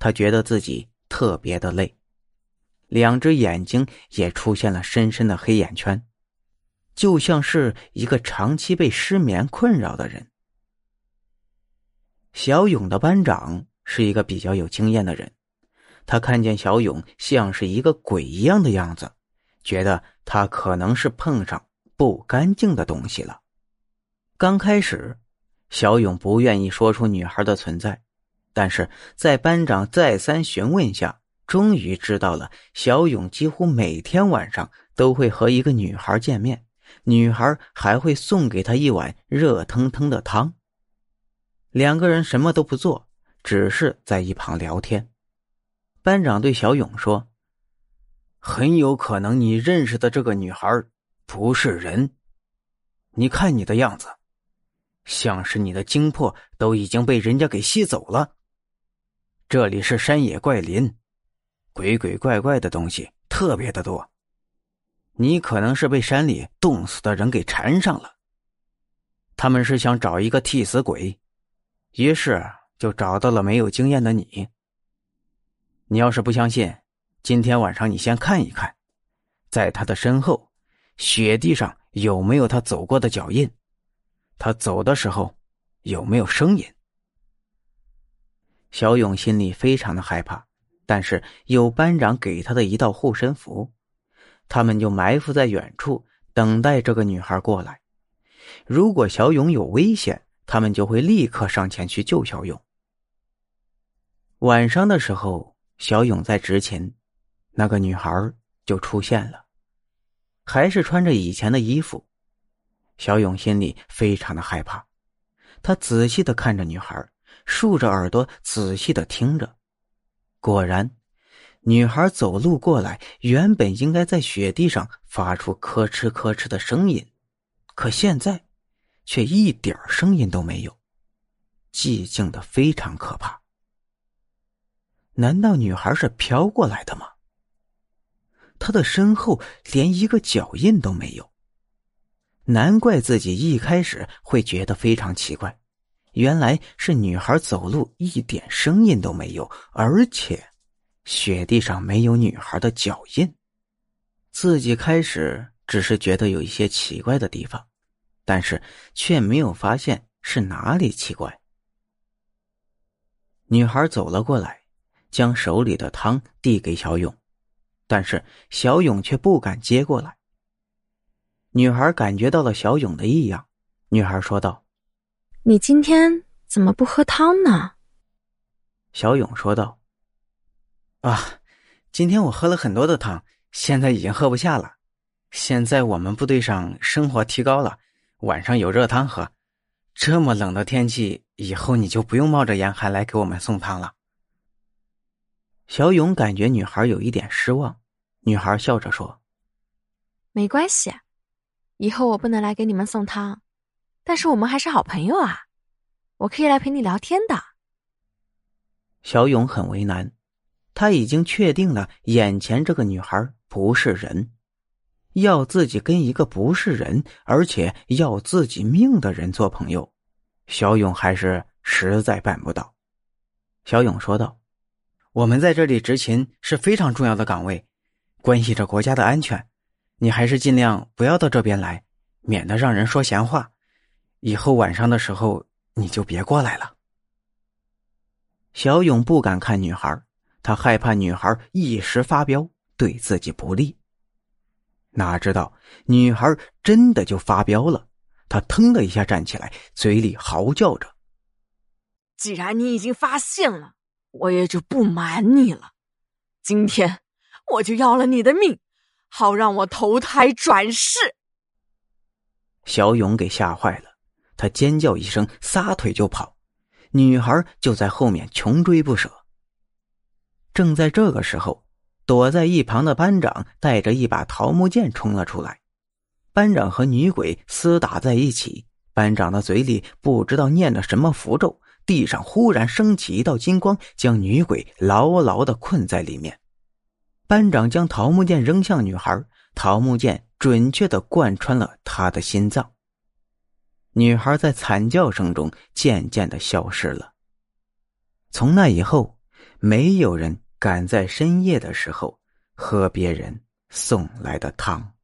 他觉得自己特别的累，两只眼睛也出现了深深的黑眼圈，就像是一个长期被失眠困扰的人。小勇的班长是一个比较有经验的人，他看见小勇像是一个鬼一样的样子，觉得他可能是碰上不干净的东西了。刚开始，小勇不愿意说出女孩的存在，但是在班长再三询问下，终于知道了小勇几乎每天晚上都会和一个女孩见面，女孩还会送给他一碗热腾腾的汤。两个人什么都不做，只是在一旁聊天。班长对小勇说：“很有可能你认识的这个女孩不是人，你看你的样子，像是你的精魄都已经被人家给吸走了。这里是山野怪林，鬼鬼怪怪的东西特别的多，你可能是被山里冻死的人给缠上了。他们是想找一个替死鬼。”于是就找到了没有经验的你。你要是不相信，今天晚上你先看一看，在他的身后，雪地上有没有他走过的脚印？他走的时候有没有声音？小勇心里非常的害怕，但是有班长给他的一道护身符，他们就埋伏在远处，等待这个女孩过来。如果小勇有危险，他们就会立刻上前去救小勇。晚上的时候，小勇在执勤，那个女孩就出现了，还是穿着以前的衣服。小勇心里非常的害怕，他仔细的看着女孩，竖着耳朵仔细的听着。果然，女孩走路过来，原本应该在雪地上发出咯吱咯吱的声音，可现在。却一点声音都没有，寂静的非常可怕。难道女孩是飘过来的吗？她的身后连一个脚印都没有。难怪自己一开始会觉得非常奇怪，原来是女孩走路一点声音都没有，而且雪地上没有女孩的脚印。自己开始只是觉得有一些奇怪的地方。但是却没有发现是哪里奇怪。女孩走了过来，将手里的汤递给小勇，但是小勇却不敢接过来。女孩感觉到了小勇的异样，女孩说道：“你今天怎么不喝汤呢？”小勇说道：“啊，今天我喝了很多的汤，现在已经喝不下了。现在我们部队上生活提高了。”晚上有热汤喝，这么冷的天气，以后你就不用冒着严寒来给我们送汤了。小勇感觉女孩有一点失望，女孩笑着说：“没关系，以后我不能来给你们送汤，但是我们还是好朋友啊，我可以来陪你聊天的。”小勇很为难，他已经确定了眼前这个女孩不是人。要自己跟一个不是人，而且要自己命的人做朋友，小勇还是实在办不到。小勇说道：“我们在这里执勤是非常重要的岗位，关系着国家的安全，你还是尽量不要到这边来，免得让人说闲话。以后晚上的时候你就别过来了。”小勇不敢看女孩，他害怕女孩一时发飙，对自己不利。哪知道女孩真的就发飙了，她腾的一下站起来，嘴里嚎叫着：“既然你已经发现了，我也就不瞒你了。今天我就要了你的命，好让我投胎转世。”小勇给吓坏了，他尖叫一声，撒腿就跑，女孩就在后面穷追不舍。正在这个时候。躲在一旁的班长带着一把桃木剑冲了出来，班长和女鬼厮打在一起。班长的嘴里不知道念了什么符咒，地上忽然升起一道金光，将女鬼牢牢的困在里面。班长将桃木剑扔向女孩，桃木剑准确的贯穿了她的心脏。女孩在惨叫声中渐渐的消失了。从那以后。没有人敢在深夜的时候喝别人送来的汤。